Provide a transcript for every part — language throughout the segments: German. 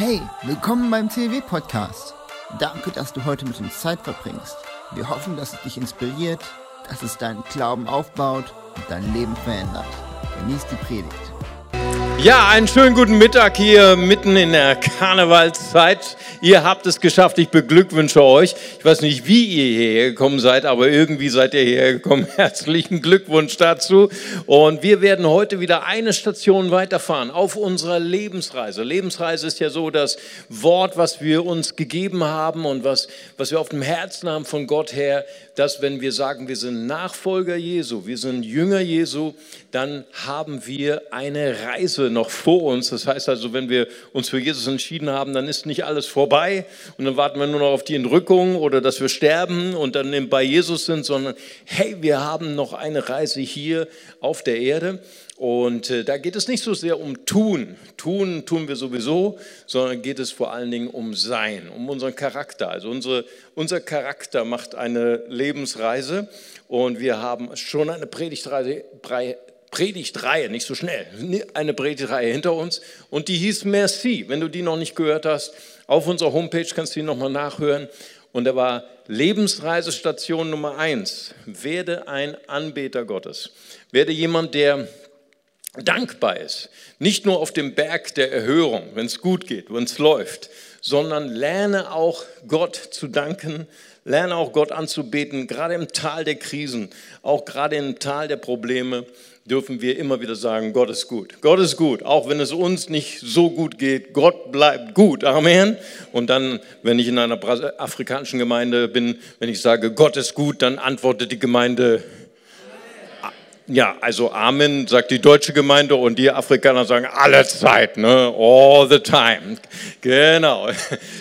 Hey, willkommen beim CW Podcast. Danke, dass du heute mit uns Zeit verbringst. Wir hoffen, dass es dich inspiriert, dass es deinen Glauben aufbaut und dein Leben verändert. Genieß die Predigt. Ja, einen schönen guten Mittag hier mitten in der Karnevalszeit. Ihr habt es geschafft, ich beglückwünsche euch. Ich weiß nicht, wie ihr hierher gekommen seid, aber irgendwie seid ihr hierher gekommen. Herzlichen Glückwunsch dazu. Und wir werden heute wieder eine Station weiterfahren auf unserer Lebensreise. Lebensreise ist ja so das Wort, was wir uns gegeben haben und was, was wir auf dem Herzen haben von Gott her, dass wenn wir sagen, wir sind Nachfolger Jesu, wir sind Jünger Jesu, dann haben wir eine Reise noch vor uns. Das heißt also, wenn wir uns für Jesus entschieden haben, dann ist nicht alles vorbei und dann warten wir nur noch auf die Entrückung oder dass wir sterben und dann bei Jesus sind, sondern hey, wir haben noch eine Reise hier auf der Erde. Und äh, da geht es nicht so sehr um Tun. Tun tun wir sowieso, sondern geht es vor allen Dingen um Sein, um unseren Charakter. Also unsere, unser Charakter macht eine Lebensreise und wir haben schon eine Predigtreise, Predigtreihe, nicht so schnell, eine Predigtreihe hinter uns und die hieß Merci. Wenn du die noch nicht gehört hast, auf unserer Homepage kannst du die nochmal nachhören. Und da war Lebensreisestation Nummer eins. Werde ein Anbeter Gottes. Werde jemand, der dankbar ist. Nicht nur auf dem Berg der Erhörung, wenn es gut geht, wenn es läuft, sondern lerne auch Gott zu danken, lerne auch Gott anzubeten, gerade im Tal der Krisen, auch gerade im Tal der Probleme dürfen wir immer wieder sagen, Gott ist gut. Gott ist gut, auch wenn es uns nicht so gut geht. Gott bleibt gut. Amen. Und dann, wenn ich in einer afrikanischen Gemeinde bin, wenn ich sage, Gott ist gut, dann antwortet die Gemeinde, ja, also Amen sagt die deutsche Gemeinde und die Afrikaner sagen alle Zeit, ne? all the time. Genau.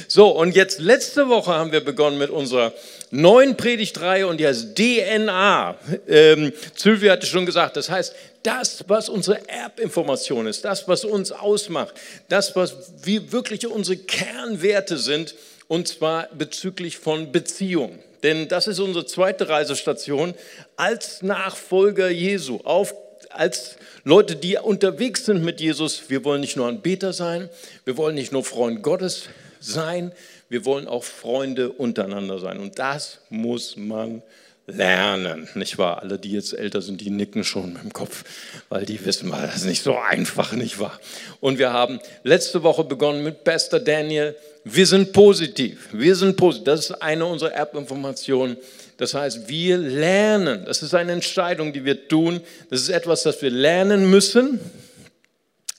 So, und jetzt letzte Woche haben wir begonnen mit unserer neuen Predigtreihe und die heißt DNA. Ähm, Sylvia hatte schon gesagt, das heißt, das, was unsere Erbinformation ist, das, was uns ausmacht, das, was wie wirklich unsere Kernwerte sind, und zwar bezüglich von Beziehungen. Denn das ist unsere zweite Reisestation als Nachfolger Jesu, auf, als Leute, die unterwegs sind mit Jesus. Wir wollen nicht nur Anbeter sein, wir wollen nicht nur Freund Gottes sein, wir wollen auch Freunde untereinander sein. Und das muss man lernen, nicht wahr? Alle, die jetzt älter sind, die nicken schon mit dem Kopf, weil die wissen mal, das ist nicht so einfach, nicht wahr? Und wir haben letzte Woche begonnen mit Pastor Daniel. Wir sind positiv, wir sind positiv. Das ist eine unserer Erbinformationen. Das heißt, wir lernen. Das ist eine Entscheidung, die wir tun. Das ist etwas, das wir lernen müssen,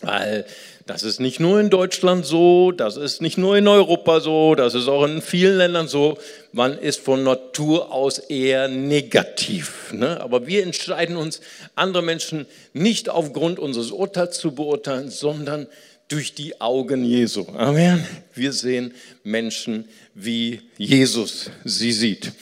weil das ist nicht nur in Deutschland so, das ist nicht nur in Europa so, das ist auch in vielen Ländern so. Man ist von Natur aus eher negativ. Ne? Aber wir entscheiden uns, andere Menschen nicht aufgrund unseres Urteils zu beurteilen, sondern durch die Augen Jesu. Amen. Wir sehen Menschen, wie Jesus sie sieht.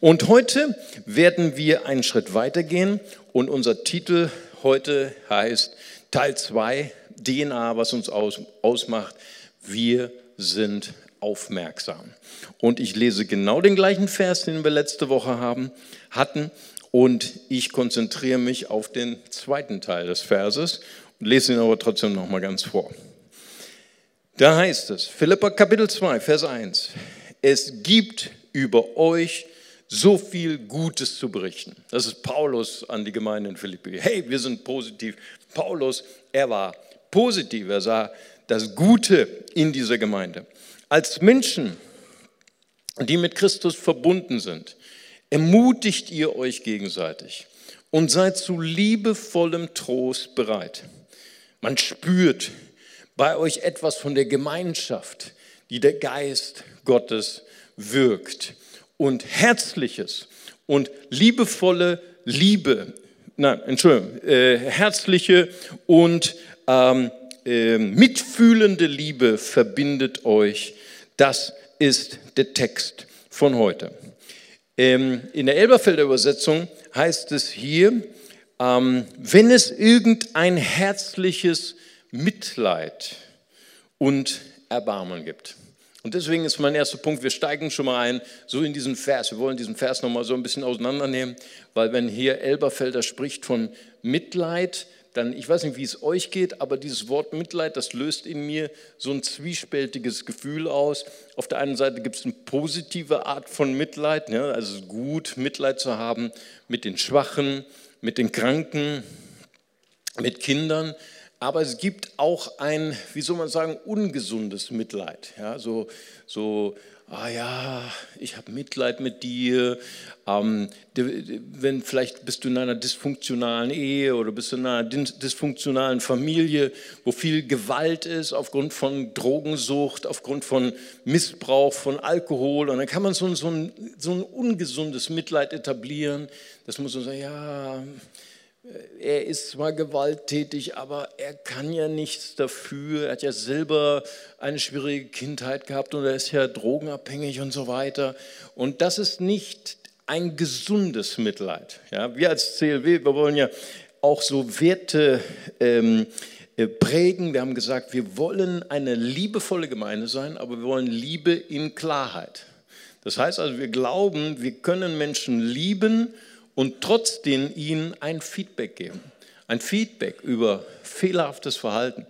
Und heute werden wir einen Schritt weitergehen und unser Titel heute heißt Teil 2 DNA, was uns aus, ausmacht. Wir sind aufmerksam. Und ich lese genau den gleichen Vers, den wir letzte Woche haben, hatten. Und ich konzentriere mich auf den zweiten Teil des Verses und lese ihn aber trotzdem noch mal ganz vor. Da heißt es, Philippa Kapitel 2, Vers 1, es gibt über euch so viel Gutes zu berichten. Das ist Paulus an die Gemeinde in Philippi. Hey, wir sind positiv. Paulus, er war positiv. Er sah das Gute in dieser Gemeinde. Als Menschen, die mit Christus verbunden sind, ermutigt ihr euch gegenseitig und seid zu liebevollem Trost bereit. Man spürt bei euch etwas von der Gemeinschaft, die der Geist Gottes wirkt. Und herzliches und liebevolle Liebe, nein, Entschuldigung, äh, herzliche und ähm, äh, mitfühlende Liebe verbindet euch. Das ist der Text von heute. Ähm, in der Elberfelder Übersetzung heißt es hier, ähm, wenn es irgendein herzliches Mitleid und Erbarmen gibt. Und deswegen ist mein erster Punkt, wir steigen schon mal ein, so in diesen Vers. Wir wollen diesen Vers nochmal so ein bisschen auseinandernehmen, weil wenn hier Elberfelder spricht von Mitleid, dann, ich weiß nicht, wie es euch geht, aber dieses Wort Mitleid, das löst in mir so ein zwiespältiges Gefühl aus. Auf der einen Seite gibt es eine positive Art von Mitleid, ne? also gut, Mitleid zu haben mit den Schwachen, mit den Kranken, mit Kindern. Aber es gibt auch ein, wie soll man sagen, ungesundes Mitleid. Ja, so, so ah ja, ich habe Mitleid mit dir. Ähm, wenn vielleicht bist du in einer dysfunktionalen Ehe oder bist du in einer dysfunktionalen Familie, wo viel Gewalt ist aufgrund von Drogensucht, aufgrund von Missbrauch von Alkohol. Und dann kann man so, so, ein, so ein ungesundes Mitleid etablieren. Das muss man sagen, ja, er ist zwar gewalttätig, aber er kann ja nichts dafür. Er hat ja selber eine schwierige Kindheit gehabt und er ist ja drogenabhängig und so weiter. Und das ist nicht ein gesundes Mitleid. Ja, wir als CLW, wir wollen ja auch so Werte ähm, äh, prägen. Wir haben gesagt, wir wollen eine liebevolle Gemeinde sein, aber wir wollen Liebe in Klarheit. Das heißt also, wir glauben, wir können Menschen lieben und trotzdem ihnen ein Feedback geben. Ein Feedback über fehlerhaftes Verhalten.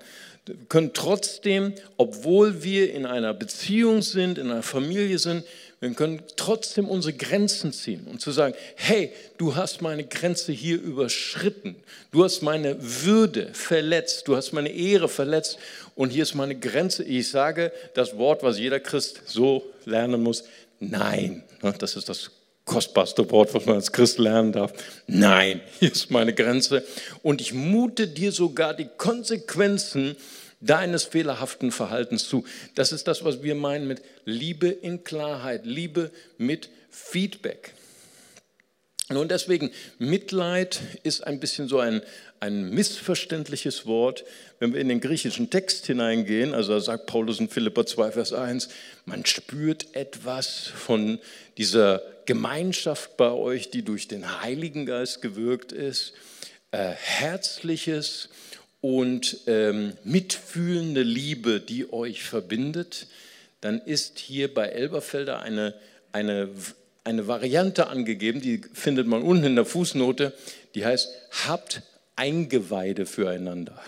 Wir können trotzdem, obwohl wir in einer Beziehung sind, in einer Familie sind, wir können trotzdem unsere Grenzen ziehen und zu sagen, hey, du hast meine Grenze hier überschritten, du hast meine Würde verletzt, du hast meine Ehre verletzt und hier ist meine Grenze. Ich sage das Wort, was jeder Christ so lernen muss, nein. Das ist das kostbarste Wort, was man als Christ lernen darf. Nein, hier ist meine Grenze. Und ich mute dir sogar die Konsequenzen deines fehlerhaften Verhaltens zu. Das ist das, was wir meinen mit Liebe in Klarheit, Liebe mit Feedback. Nun deswegen, Mitleid ist ein bisschen so ein, ein missverständliches Wort. Wenn wir in den griechischen Text hineingehen, also sagt Paulus in Philippa 2, Vers 1, man spürt etwas von dieser Gemeinschaft bei euch, die durch den Heiligen Geist gewirkt ist, äh, herzliches und ähm, mitfühlende Liebe, die euch verbindet, dann ist hier bei Elberfelder eine, eine, eine Variante angegeben, die findet man unten in der Fußnote, die heißt, habt Eingeweide füreinander.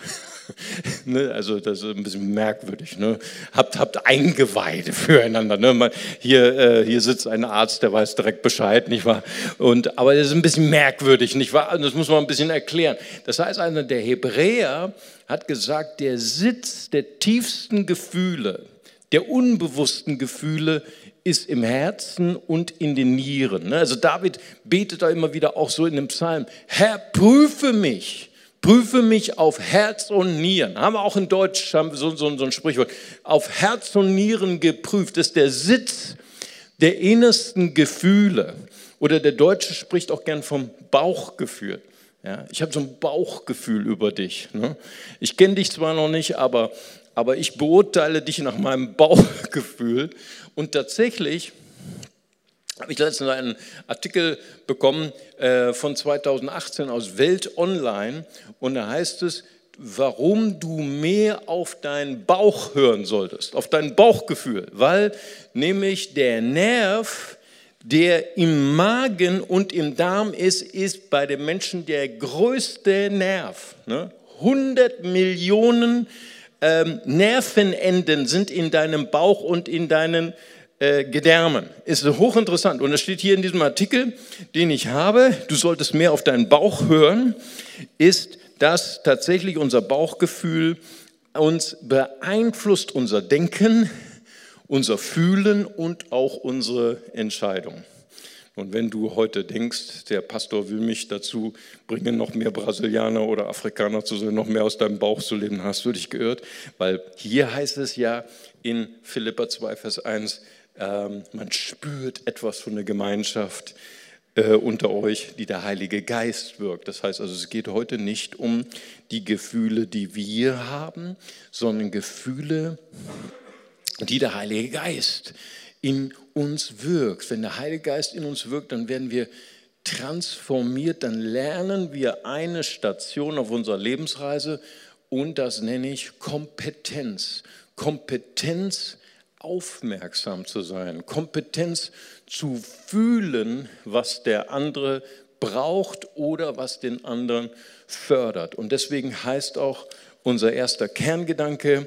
ne, also das ist ein bisschen merkwürdig. Ne? Habt, habt Eingeweide füreinander. Ne? Man, hier, äh, hier sitzt ein Arzt, der weiß direkt Bescheid, nicht wahr? Und, aber das ist ein bisschen merkwürdig, nicht wahr? Das muss man ein bisschen erklären. Das heißt, einer der Hebräer hat gesagt, der Sitz der tiefsten Gefühle, der unbewussten Gefühle ist im Herzen und in den Nieren. Ne? Also David betet da immer wieder auch so in dem Psalm, Herr, prüfe mich prüfe mich auf Herz und Nieren. Haben wir auch in Deutsch haben wir so, so, so ein Sprichwort. Auf Herz und Nieren geprüft. Das ist der Sitz der innersten Gefühle. Oder der Deutsche spricht auch gern vom Bauchgefühl. Ja, ich habe so ein Bauchgefühl über dich. Ne? Ich kenne dich zwar noch nicht, aber, aber ich beurteile dich nach meinem Bauchgefühl. Und tatsächlich habe ich letztens einen Artikel bekommen äh, von 2018 aus Welt Online und da heißt es, warum du mehr auf deinen Bauch hören solltest, auf dein Bauchgefühl, weil nämlich der Nerv, der im Magen und im Darm ist, ist bei den Menschen der größte Nerv. Ne? 100 Millionen ähm, Nervenenden sind in deinem Bauch und in deinen äh, Gedärmen. Ist hochinteressant. Und es steht hier in diesem Artikel, den ich habe, du solltest mehr auf deinen Bauch hören, ist, dass tatsächlich unser Bauchgefühl uns beeinflusst, unser Denken, unser Fühlen und auch unsere Entscheidung. Und wenn du heute denkst, der Pastor will mich dazu bringen, noch mehr Brasilianer oder Afrikaner zu sein, noch mehr aus deinem Bauch zu leben, hast du dich geirrt, weil hier heißt es ja in Philippa 2, Vers 1, ähm, man spürt etwas von der Gemeinschaft äh, unter euch, die der Heilige Geist wirkt. Das heißt also, es geht heute nicht um die Gefühle, die wir haben, sondern Gefühle, die der Heilige Geist in uns wirkt. Wenn der Heilige Geist in uns wirkt, dann werden wir transformiert, dann lernen wir eine Station auf unserer Lebensreise und das nenne ich Kompetenz. Kompetenz aufmerksam zu sein, Kompetenz zu fühlen, was der andere braucht oder was den anderen fördert. Und deswegen heißt auch unser erster Kerngedanke,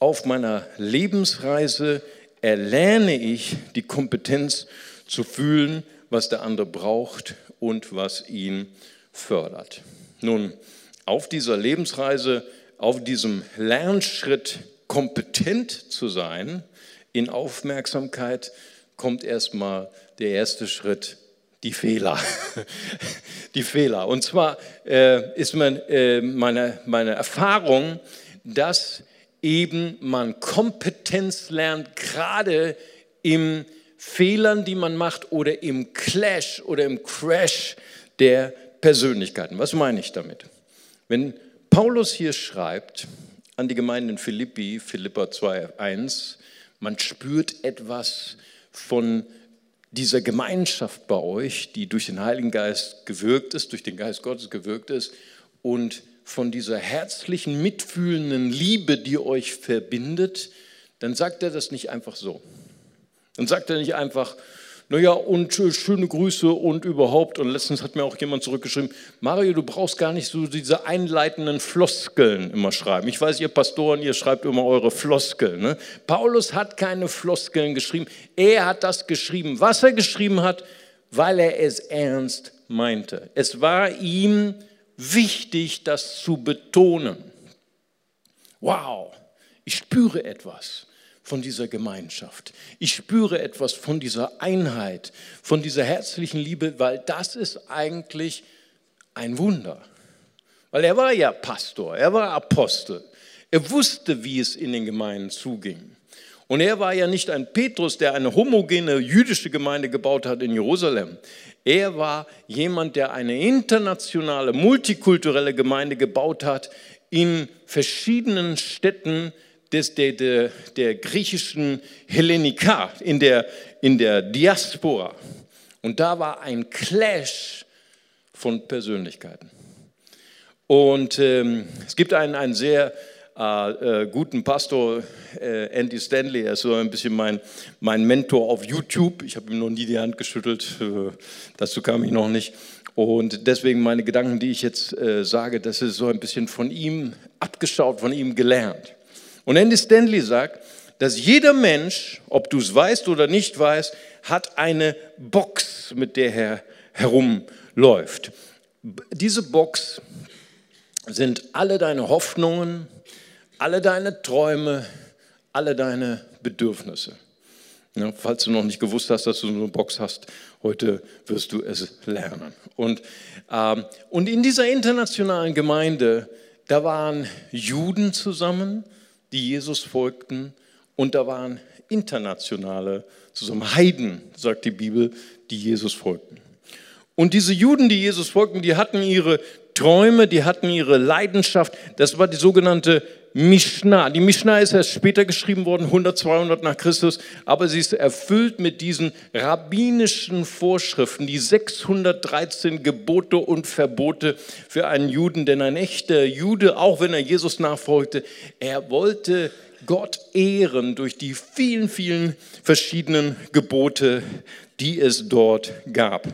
auf meiner Lebensreise erlerne ich die Kompetenz zu fühlen, was der andere braucht und was ihn fördert. Nun, auf dieser Lebensreise, auf diesem Lernschritt kompetent zu sein in Aufmerksamkeit, kommt erstmal der erste Schritt, die Fehler. die Fehler. Und zwar äh, ist mein, äh, meine, meine Erfahrung, dass eben man Kompetenz lernt, gerade im Fehlern, die man macht oder im Clash oder im Crash der Persönlichkeiten. Was meine ich damit? Wenn Paulus hier schreibt an die Gemeinde in Philippi, Philippa 2,1, man spürt etwas von dieser Gemeinschaft bei euch, die durch den Heiligen Geist gewirkt ist, durch den Geist Gottes gewirkt ist und von dieser herzlichen, mitfühlenden Liebe, die euch verbindet, dann sagt er das nicht einfach so. Dann sagt er nicht einfach, naja, und schöne Grüße und überhaupt. Und letztens hat mir auch jemand zurückgeschrieben, Mario, du brauchst gar nicht so diese einleitenden Floskeln immer schreiben. Ich weiß, ihr Pastoren, ihr schreibt immer eure Floskeln. Ne? Paulus hat keine Floskeln geschrieben. Er hat das geschrieben, was er geschrieben hat, weil er es ernst meinte. Es war ihm wichtig, das zu betonen. Wow, ich spüre etwas von dieser Gemeinschaft. Ich spüre etwas von dieser Einheit, von dieser herzlichen Liebe, weil das ist eigentlich ein Wunder. Weil er war ja Pastor, er war Apostel. Er wusste, wie es in den Gemeinden zuging. Und er war ja nicht ein Petrus, der eine homogene jüdische Gemeinde gebaut hat in Jerusalem. Er war jemand, der eine internationale, multikulturelle Gemeinde gebaut hat in verschiedenen Städten des, der, der, der griechischen Hellenika, in der, in der Diaspora. Und da war ein Clash von Persönlichkeiten. Und ähm, es gibt einen, einen sehr äh, äh, guten Pastor, äh, Andy Stanley, er ist so ein bisschen mein, mein Mentor auf YouTube. Ich habe ihm noch nie die Hand geschüttelt, äh, dazu kam ich noch nicht. Und deswegen meine Gedanken, die ich jetzt äh, sage, das ist so ein bisschen von ihm abgeschaut, von ihm gelernt. Und Andy Stanley sagt, dass jeder Mensch, ob du es weißt oder nicht weißt, hat eine Box, mit der er herumläuft. Diese Box sind alle deine Hoffnungen, alle deine Träume, alle deine Bedürfnisse. Ja, falls du noch nicht gewusst hast, dass du so eine Box hast, heute wirst du es lernen. Und, ähm, und in dieser internationalen Gemeinde, da waren Juden zusammen, die Jesus folgten, und da waren internationale zusammen Heiden, sagt die Bibel, die Jesus folgten. Und diese Juden, die Jesus folgten, die hatten ihre Träume, die hatten ihre Leidenschaft. Das war die sogenannte Mishnah. Die Mishnah ist erst später geschrieben worden, 100, 200 nach Christus, aber sie ist erfüllt mit diesen rabbinischen Vorschriften, die 613 Gebote und Verbote für einen Juden. Denn ein echter Jude, auch wenn er Jesus nachfolgte, er wollte Gott ehren durch die vielen, vielen verschiedenen Gebote, die es dort gab.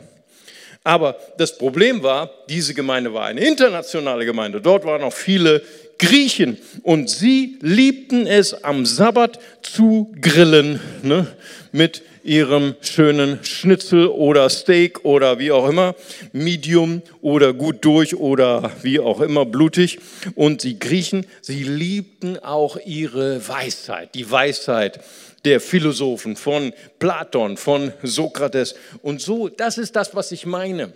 Aber das Problem war, diese Gemeinde war eine internationale Gemeinde. Dort waren auch viele Griechen und sie liebten es am Sabbat zu grillen ne, mit ihrem schönen Schnitzel oder Steak oder wie auch immer, Medium oder gut durch oder wie auch immer blutig. Und die Griechen, sie liebten auch ihre Weisheit, die Weisheit der Philosophen von Platon, von Sokrates. Und so, das ist das, was ich meine.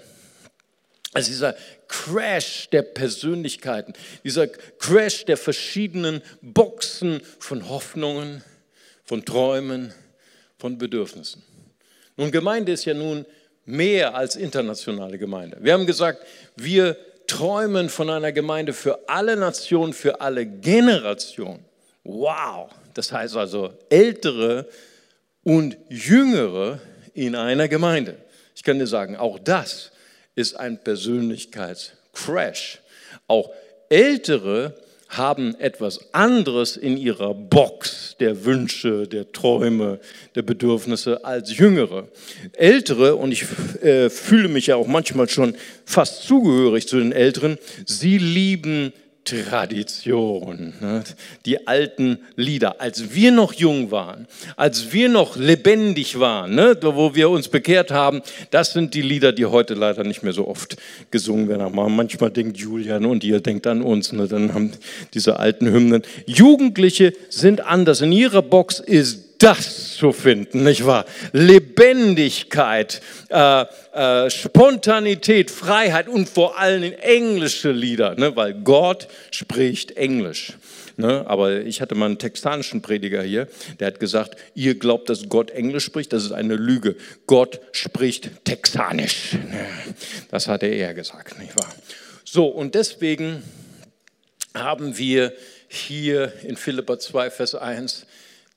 Also dieser Crash der Persönlichkeiten, dieser Crash der verschiedenen Boxen von Hoffnungen, von Träumen, von Bedürfnissen. Nun, Gemeinde ist ja nun mehr als internationale Gemeinde. Wir haben gesagt, wir träumen von einer Gemeinde für alle Nationen, für alle Generationen. Wow, das heißt also ältere und jüngere in einer Gemeinde. Ich kann dir sagen, auch das ist ein Persönlichkeitscrash. Auch Ältere haben etwas anderes in ihrer Box, der Wünsche, der Träume, der Bedürfnisse als Jüngere. Ältere, und ich äh, fühle mich ja auch manchmal schon fast zugehörig zu den Älteren, sie lieben Tradition, ne? die alten Lieder. Als wir noch jung waren, als wir noch lebendig waren, ne? wo wir uns bekehrt haben, das sind die Lieder, die heute leider nicht mehr so oft gesungen werden. Aber manchmal denkt Julian und ihr denkt an uns, ne? dann haben diese alten Hymnen. Jugendliche sind anders. In ihrer Box ist das zu finden, nicht wahr? Lebendigkeit, äh, äh, Spontanität, Freiheit und vor allem englische Lieder, ne? weil Gott spricht Englisch. Ne? Aber ich hatte mal einen texanischen Prediger hier, der hat gesagt, ihr glaubt, dass Gott Englisch spricht, das ist eine Lüge. Gott spricht Texanisch. Ne? Das hatte er gesagt, nicht wahr? So, und deswegen haben wir hier in Philippa 2, Vers 1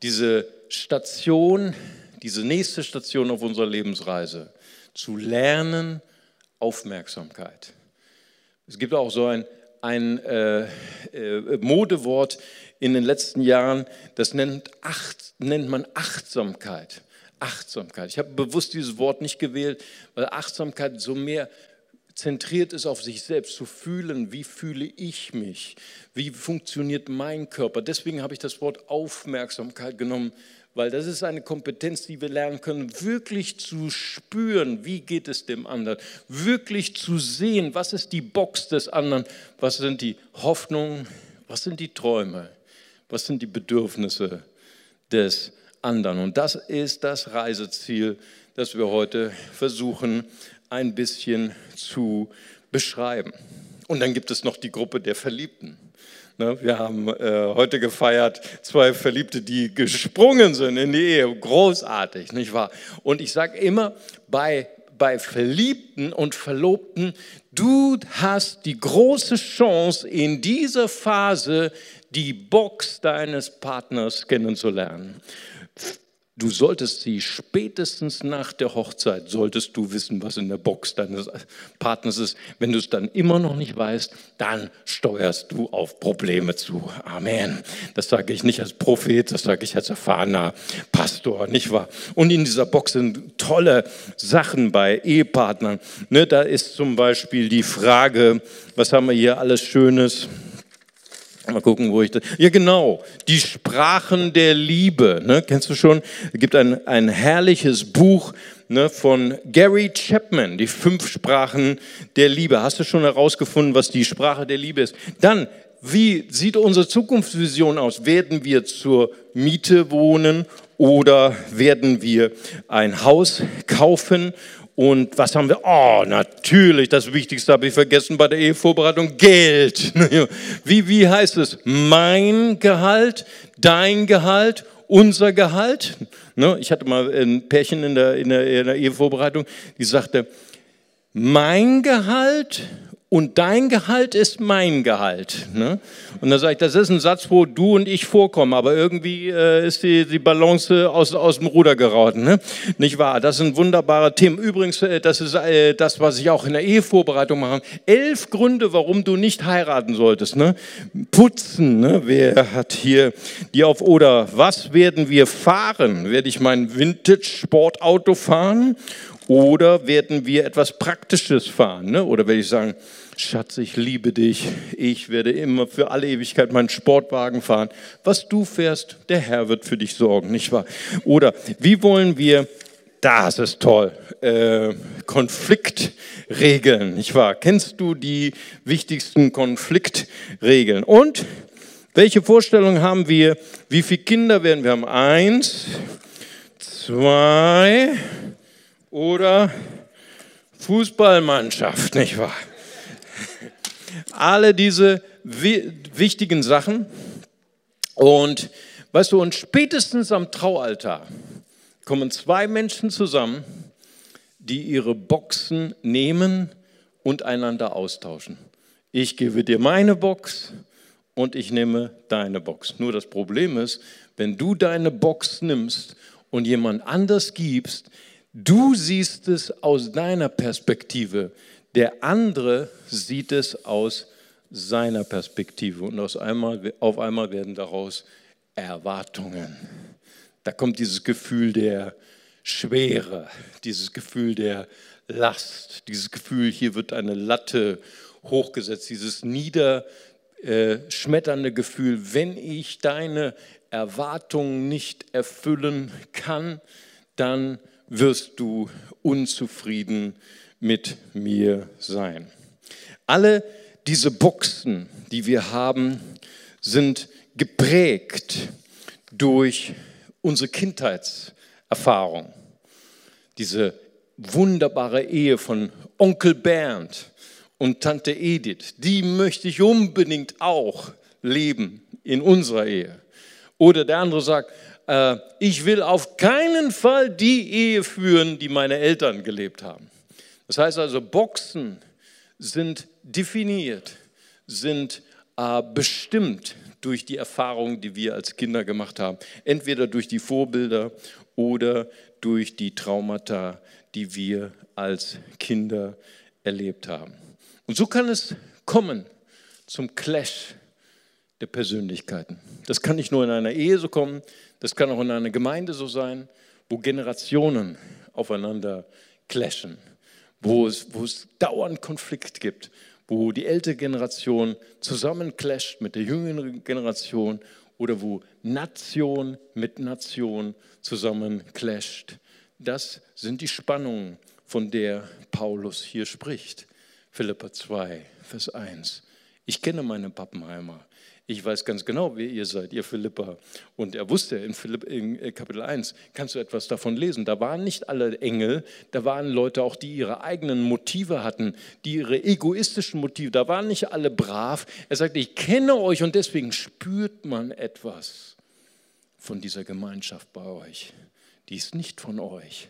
diese Station, diese nächste Station auf unserer Lebensreise, zu lernen Aufmerksamkeit. Es gibt auch so ein, ein äh, äh, Modewort in den letzten Jahren, das nennt, Acht, nennt man Achtsamkeit. Achtsamkeit. Ich habe bewusst dieses Wort nicht gewählt, weil Achtsamkeit so mehr zentriert ist auf sich selbst, zu fühlen, wie fühle ich mich, wie funktioniert mein Körper. Deswegen habe ich das Wort Aufmerksamkeit genommen, weil das ist eine Kompetenz, die wir lernen können, wirklich zu spüren, wie geht es dem anderen, wirklich zu sehen, was ist die Box des anderen, was sind die Hoffnungen, was sind die Träume, was sind die Bedürfnisse des anderen. Und das ist das Reiseziel, das wir heute versuchen ein bisschen zu beschreiben. Und dann gibt es noch die Gruppe der Verliebten. Ne, wir haben äh, heute gefeiert zwei Verliebte, die gesprungen sind in die Ehe. Großartig, nicht wahr? Und ich sage immer, bei, bei Verliebten und Verlobten, du hast die große Chance, in dieser Phase die Box deines Partners kennenzulernen. Du solltest sie spätestens nach der Hochzeit, solltest du wissen, was in der Box deines Partners ist. Wenn du es dann immer noch nicht weißt, dann steuerst du auf Probleme zu. Amen. Das sage ich nicht als Prophet, das sage ich als erfahrener Pastor, nicht wahr? Und in dieser Box sind tolle Sachen bei Ehepartnern. Ne, da ist zum Beispiel die Frage, was haben wir hier alles Schönes? Mal gucken, wo ich das. Ja, genau. Die Sprachen der Liebe. Ne? Kennst du schon? Es gibt ein, ein herrliches Buch ne, von Gary Chapman, die fünf Sprachen der Liebe. Hast du schon herausgefunden, was die Sprache der Liebe ist? Dann, wie sieht unsere Zukunftsvision aus? Werden wir zur Miete wohnen oder werden wir ein Haus kaufen und was haben wir? Oh, natürlich, das Wichtigste habe ich vergessen bei der Ehevorbereitung, Geld. Wie, wie heißt es? Mein Gehalt, dein Gehalt, unser Gehalt. Ne, ich hatte mal ein Pärchen in der, in der, in der Ehevorbereitung, die sagte, mein Gehalt und dein Gehalt ist mein Gehalt. Ne? Und dann sage ich, das ist ein Satz, wo du und ich vorkommen, aber irgendwie äh, ist die, die Balance aus, aus dem Ruder geraten. Ne? Nicht wahr? Das sind wunderbare Themen. Übrigens, äh, das ist äh, das, was ich auch in der Ehevorbereitung mache. Elf Gründe, warum du nicht heiraten solltest. Ne? Putzen, ne? wer hat hier die auf oder was werden wir fahren? Werde ich mein Vintage-Sportauto fahren? Oder werden wir etwas Praktisches fahren? Ne? Oder werde ich sagen, Schatz, ich liebe dich. Ich werde immer für alle Ewigkeit meinen Sportwagen fahren. Was du fährst, der Herr wird für dich sorgen, nicht wahr? Oder wie wollen wir, das ist toll, äh, Konfliktregeln, nicht wahr? Kennst du die wichtigsten Konfliktregeln? Und welche Vorstellungen haben wir? Wie viele Kinder werden wir haben? Eins, zwei, oder Fußballmannschaft, nicht wahr? Alle diese wichtigen Sachen. Und weißt du, und spätestens am Traualtar kommen zwei Menschen zusammen, die ihre Boxen nehmen und einander austauschen. Ich gebe dir meine Box und ich nehme deine Box. Nur das Problem ist, wenn du deine Box nimmst und jemand anders gibst, Du siehst es aus deiner Perspektive, der andere sieht es aus seiner Perspektive und aus einmal, auf einmal werden daraus Erwartungen. Da kommt dieses Gefühl der Schwere, dieses Gefühl der Last, dieses Gefühl, hier wird eine Latte hochgesetzt, dieses niederschmetternde Gefühl, wenn ich deine Erwartungen nicht erfüllen kann, dann wirst du unzufrieden mit mir sein. Alle diese Boxen, die wir haben, sind geprägt durch unsere Kindheitserfahrung. Diese wunderbare Ehe von Onkel Bernd und Tante Edith, die möchte ich unbedingt auch leben in unserer Ehe. Oder der andere sagt, äh, ich will auf keinen Fall die Ehe führen, die meine Eltern gelebt haben. Das heißt also, Boxen sind definiert, sind äh, bestimmt durch die Erfahrungen, die wir als Kinder gemacht haben. Entweder durch die Vorbilder oder durch die Traumata, die wir als Kinder erlebt haben. Und so kann es kommen zum Clash der Persönlichkeiten. Das kann nicht nur in einer Ehe so kommen, das kann auch in einer Gemeinde so sein, wo Generationen aufeinander clashen, wo es, wo es dauernd Konflikt gibt, wo die ältere Generation zusammenclasht mit der jüngeren Generation oder wo Nation mit Nation zusammenclasht. Das sind die Spannungen, von der Paulus hier spricht. Philippa 2, Vers 1. Ich kenne meine Pappenheimer. Ich weiß ganz genau, wer ihr seid, ihr Philippa. Und er wusste in, Philipp, in äh, Kapitel 1, kannst du etwas davon lesen. Da waren nicht alle Engel, da waren Leute auch, die ihre eigenen Motive hatten, die ihre egoistischen Motive, da waren nicht alle brav. Er sagte, ich kenne euch und deswegen spürt man etwas von dieser Gemeinschaft bei euch. Die ist nicht von euch.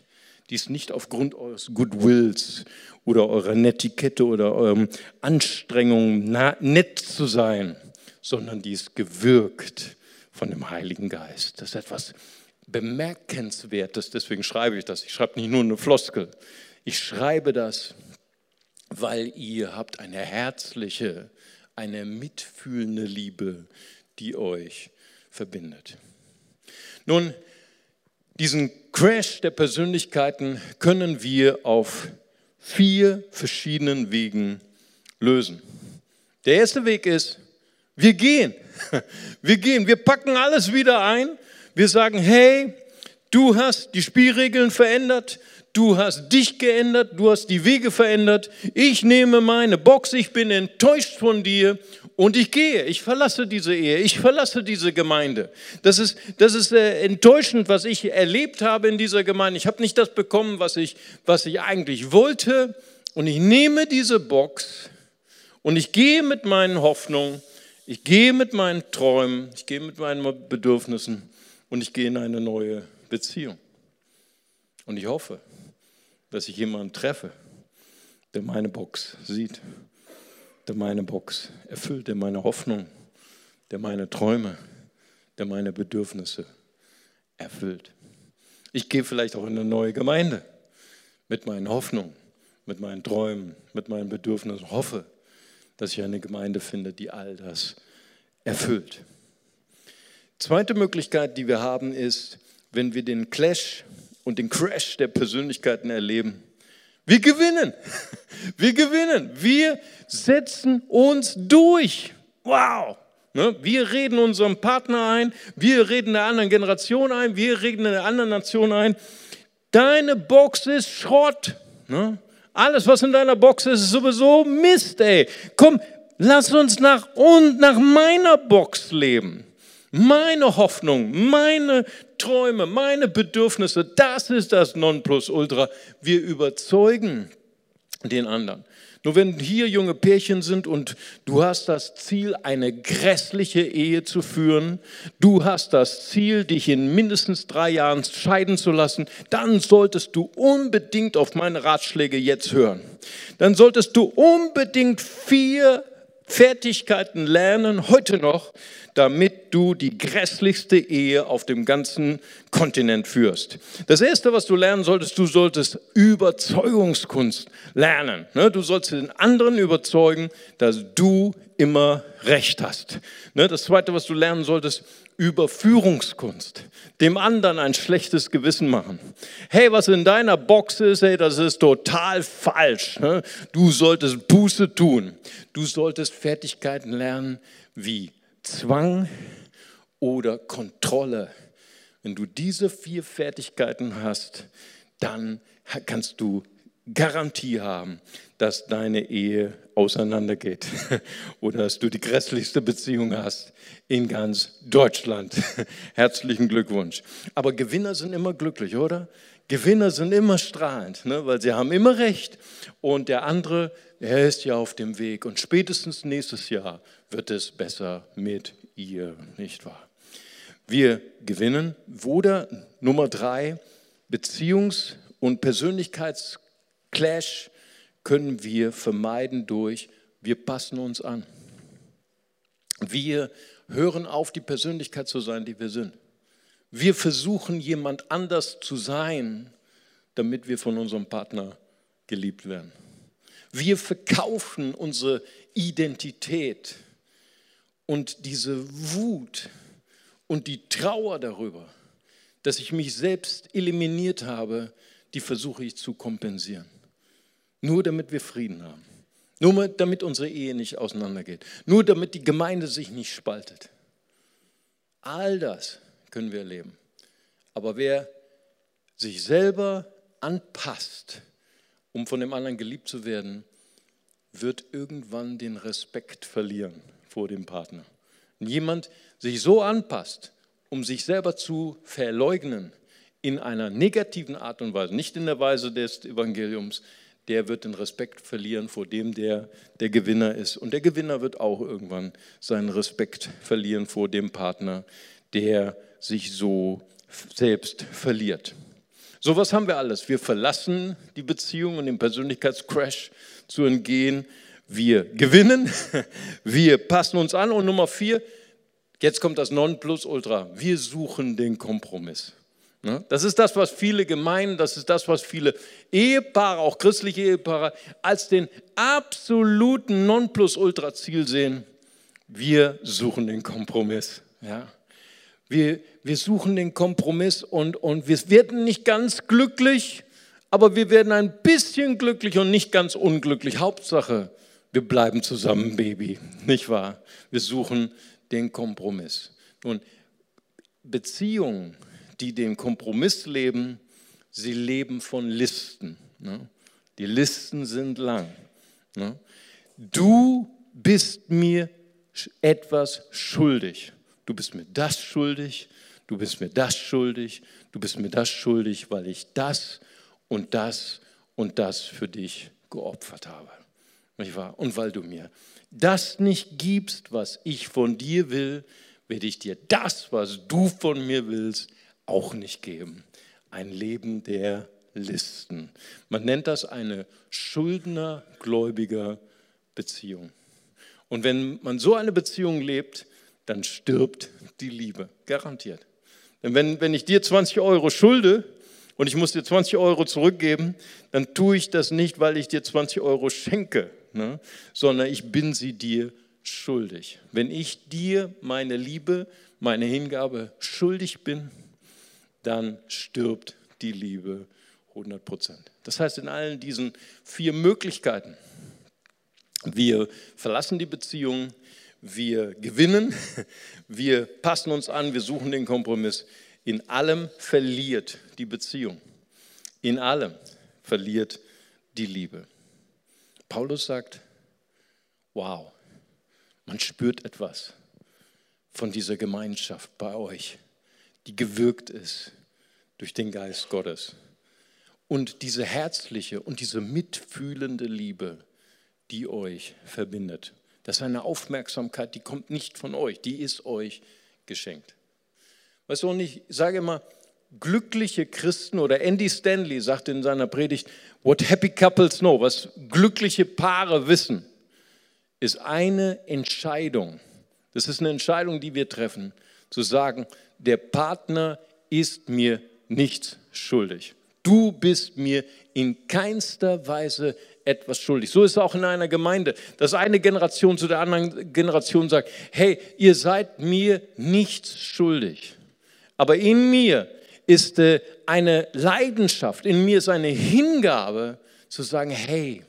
Die ist nicht aufgrund eures Goodwills oder eurer Netiquette oder eurer Anstrengung, nett zu sein sondern die ist gewirkt von dem Heiligen Geist. Das ist etwas Bemerkenswertes, deswegen schreibe ich das. Ich schreibe nicht nur eine Floskel. Ich schreibe das, weil ihr habt eine herzliche, eine mitfühlende Liebe, die euch verbindet. Nun, diesen Crash der Persönlichkeiten können wir auf vier verschiedenen Wegen lösen. Der erste Weg ist, wir gehen. Wir gehen. Wir packen alles wieder ein. Wir sagen, hey, du hast die Spielregeln verändert. Du hast dich geändert. Du hast die Wege verändert. Ich nehme meine Box. Ich bin enttäuscht von dir. Und ich gehe, ich verlasse diese Ehe, ich verlasse diese Gemeinde. Das ist, das ist äh, enttäuschend, was ich erlebt habe in dieser Gemeinde. Ich habe nicht das bekommen, was ich, was ich eigentlich wollte. Und ich nehme diese Box und ich gehe mit meinen Hoffnungen ich gehe mit meinen Träumen, ich gehe mit meinen Bedürfnissen und ich gehe in eine neue Beziehung. Und ich hoffe, dass ich jemanden treffe, der meine Box sieht, der meine Box erfüllt, der meine Hoffnung, der meine Träume, der meine Bedürfnisse erfüllt. Ich gehe vielleicht auch in eine neue Gemeinde mit meinen Hoffnungen, mit meinen Träumen, mit meinen Bedürfnissen, hoffe, dass ich eine Gemeinde finde, die all das erfüllt. Zweite Möglichkeit, die wir haben, ist, wenn wir den Clash und den Crash der Persönlichkeiten erleben. Wir gewinnen. Wir gewinnen. Wir setzen uns durch. Wow. Ne? Wir reden unserem Partner ein, wir reden der anderen Generation ein, wir reden der anderen Nation ein. Deine Box ist Schrott. Alles, was in deiner Box ist, ist sowieso Mist, ey. Komm, lass uns nach und nach meiner Box leben. Meine Hoffnung, meine Träume, meine Bedürfnisse, das ist das Nonplusultra. Wir überzeugen den anderen. Nur wenn hier junge Pärchen sind und du hast das Ziel, eine grässliche Ehe zu führen, du hast das Ziel, dich in mindestens drei Jahren scheiden zu lassen, dann solltest du unbedingt auf meine Ratschläge jetzt hören. Dann solltest du unbedingt vier Fertigkeiten lernen, heute noch, damit du die grässlichste Ehe auf dem ganzen Kontinent führst. Das Erste, was du lernen solltest, du solltest Überzeugungskunst lernen. Ne, du sollst den anderen überzeugen, dass du immer Recht hast. Ne, das Zweite, was du lernen solltest, über Führungskunst, dem anderen ein schlechtes Gewissen machen. Hey, was in deiner Box ist, hey, das ist total falsch. Ne? Du solltest Buße tun. Du solltest Fertigkeiten lernen wie Zwang oder Kontrolle. Wenn du diese vier Fertigkeiten hast, dann kannst du Garantie haben, dass deine Ehe auseinandergeht oder dass du die grässlichste Beziehung hast in ganz Deutschland. Herzlichen Glückwunsch. Aber Gewinner sind immer glücklich, oder? Gewinner sind immer strahlend, ne? weil sie haben immer recht. Und der andere, er ist ja auf dem Weg. Und spätestens nächstes Jahr wird es besser mit ihr, nicht wahr? Wir gewinnen. Oder Nummer drei, Beziehungs- und Persönlichkeitsclash können wir vermeiden durch, wir passen uns an. Wir hören auf, die Persönlichkeit zu sein, die wir sind. Wir versuchen, jemand anders zu sein, damit wir von unserem Partner geliebt werden. Wir verkaufen unsere Identität und diese Wut und die Trauer darüber, dass ich mich selbst eliminiert habe, die versuche ich zu kompensieren. Nur damit wir Frieden haben. Nur damit unsere Ehe nicht auseinandergeht. Nur damit die Gemeinde sich nicht spaltet. All das können wir erleben. Aber wer sich selber anpasst, um von dem anderen geliebt zu werden, wird irgendwann den Respekt verlieren vor dem Partner. Wenn jemand sich so anpasst, um sich selber zu verleugnen, in einer negativen Art und Weise, nicht in der Weise des Evangeliums, der wird den Respekt verlieren vor dem, der der Gewinner ist. Und der Gewinner wird auch irgendwann seinen Respekt verlieren vor dem Partner, der sich so selbst verliert. So was haben wir alles. Wir verlassen die Beziehung und den Persönlichkeitscrash zu entgehen. Wir gewinnen, wir passen uns an. Und Nummer vier, jetzt kommt das Nonplusultra. Wir suchen den Kompromiss. Ne? Das ist das, was viele Gemeinden, das ist das, was viele Ehepaare, auch christliche Ehepaare, als den absoluten Nonplusultra-Ziel sehen. Wir suchen den Kompromiss. Ja? Wir, wir suchen den Kompromiss und, und wir werden nicht ganz glücklich, aber wir werden ein bisschen glücklich und nicht ganz unglücklich. Hauptsache, wir bleiben zusammen, Baby, nicht wahr? Wir suchen den Kompromiss. Nun, Beziehungen die den Kompromiss leben, sie leben von Listen. Ne? Die Listen sind lang. Ne? Du bist mir etwas schuldig. Du bist mir das schuldig, du bist mir das schuldig, du bist mir das schuldig, weil ich das und das und das für dich geopfert habe. Nicht wahr? Und weil du mir das nicht gibst, was ich von dir will, werde ich dir das, was du von mir willst, auch nicht geben. Ein Leben der Listen. Man nennt das eine schuldner-gläubiger Beziehung. Und wenn man so eine Beziehung lebt, dann stirbt die Liebe, garantiert. Denn wenn, wenn ich dir 20 Euro schulde und ich muss dir 20 Euro zurückgeben, dann tue ich das nicht, weil ich dir 20 Euro schenke, ne? sondern ich bin sie dir schuldig. Wenn ich dir meine Liebe, meine Hingabe schuldig bin, dann stirbt die Liebe 100 Prozent. Das heißt, in allen diesen vier Möglichkeiten, wir verlassen die Beziehung, wir gewinnen, wir passen uns an, wir suchen den Kompromiss. In allem verliert die Beziehung. In allem verliert die Liebe. Paulus sagt, wow, man spürt etwas von dieser Gemeinschaft bei euch die gewirkt ist durch den Geist Gottes. Und diese herzliche und diese mitfühlende Liebe, die euch verbindet. Das ist eine Aufmerksamkeit, die kommt nicht von euch, die ist euch geschenkt. Weißt du, und ich sage immer, glückliche Christen oder Andy Stanley sagt in seiner Predigt, what happy couples know, was glückliche Paare wissen, ist eine Entscheidung. Das ist eine Entscheidung, die wir treffen, zu sagen, der Partner ist mir nichts schuldig. Du bist mir in keinster Weise etwas schuldig. So ist es auch in einer Gemeinde, dass eine Generation zu der anderen Generation sagt, hey, ihr seid mir nichts schuldig. Aber in mir ist äh, eine Leidenschaft, in mir ist eine Hingabe zu sagen, hey,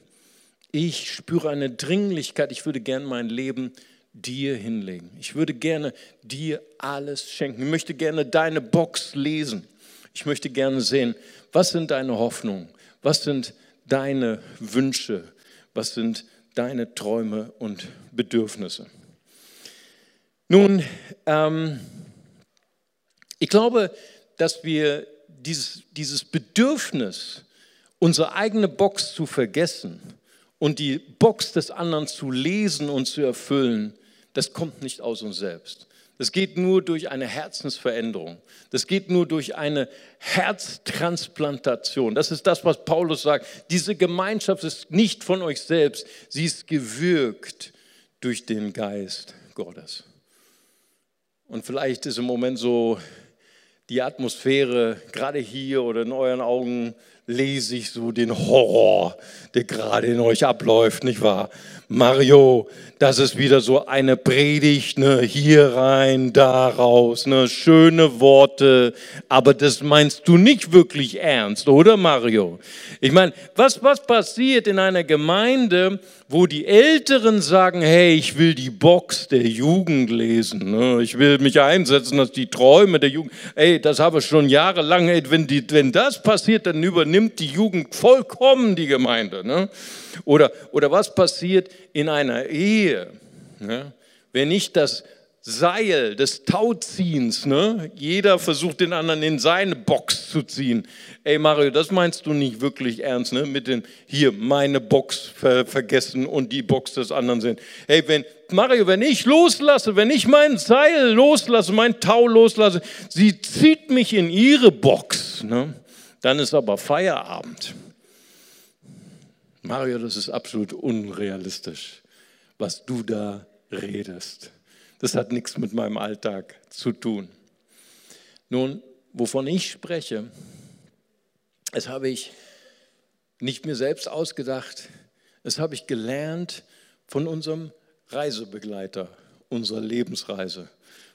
ich spüre eine Dringlichkeit, ich würde gern mein Leben dir hinlegen. Ich würde gerne dir alles schenken. Ich möchte gerne deine Box lesen. Ich möchte gerne sehen, was sind deine Hoffnungen, was sind deine Wünsche, was sind deine Träume und Bedürfnisse. Nun, ähm, ich glaube, dass wir dieses, dieses Bedürfnis, unsere eigene Box zu vergessen und die Box des anderen zu lesen und zu erfüllen, das kommt nicht aus uns selbst. Das geht nur durch eine Herzensveränderung. Das geht nur durch eine Herztransplantation. Das ist das, was Paulus sagt. Diese Gemeinschaft ist nicht von euch selbst. Sie ist gewirkt durch den Geist Gottes. Und vielleicht ist im Moment so die Atmosphäre, gerade hier oder in euren Augen, lese ich so den Horror, der gerade in euch abläuft, nicht wahr? Mario, das ist wieder so eine Predigt, ne? hier rein, da raus, ne? schöne Worte, aber das meinst du nicht wirklich ernst, oder Mario? Ich meine, was, was passiert in einer Gemeinde, wo die Älteren sagen, hey, ich will die Box der Jugend lesen, ne? ich will mich einsetzen, dass die Träume der Jugend, ey, das habe ich schon jahrelang, ey, wenn, die, wenn das passiert, dann übernimmt die Jugend vollkommen die Gemeinde. Ne? Oder, oder was passiert in einer Ehe? Ne? Wenn nicht das Seil des Tauziehens, ne? jeder versucht den anderen in seine Box zu ziehen. Ey Mario, das meinst du nicht wirklich ernst, ne? mit dem hier meine Box ver vergessen und die Box des anderen sind. Hey, wenn Mario, wenn ich loslasse, wenn ich mein Seil loslasse, mein Tau loslasse, sie zieht mich in ihre Box. Ne? Dann ist aber Feierabend. Mario, das ist absolut unrealistisch, was du da redest. Das hat nichts mit meinem Alltag zu tun. Nun, wovon ich spreche, das habe ich nicht mir selbst ausgedacht, das habe ich gelernt von unserem Reisebegleiter unserer Lebensreise,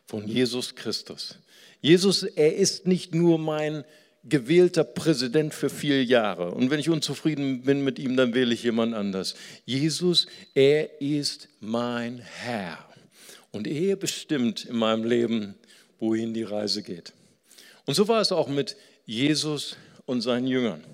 von Jesus Christus. Jesus, er ist nicht nur mein gewählter Präsident für vier Jahre. Und wenn ich unzufrieden bin mit ihm, dann wähle ich jemand anders. Jesus, er ist mein Herr. Und er bestimmt in meinem Leben, wohin die Reise geht. Und so war es auch mit Jesus und seinen Jüngern.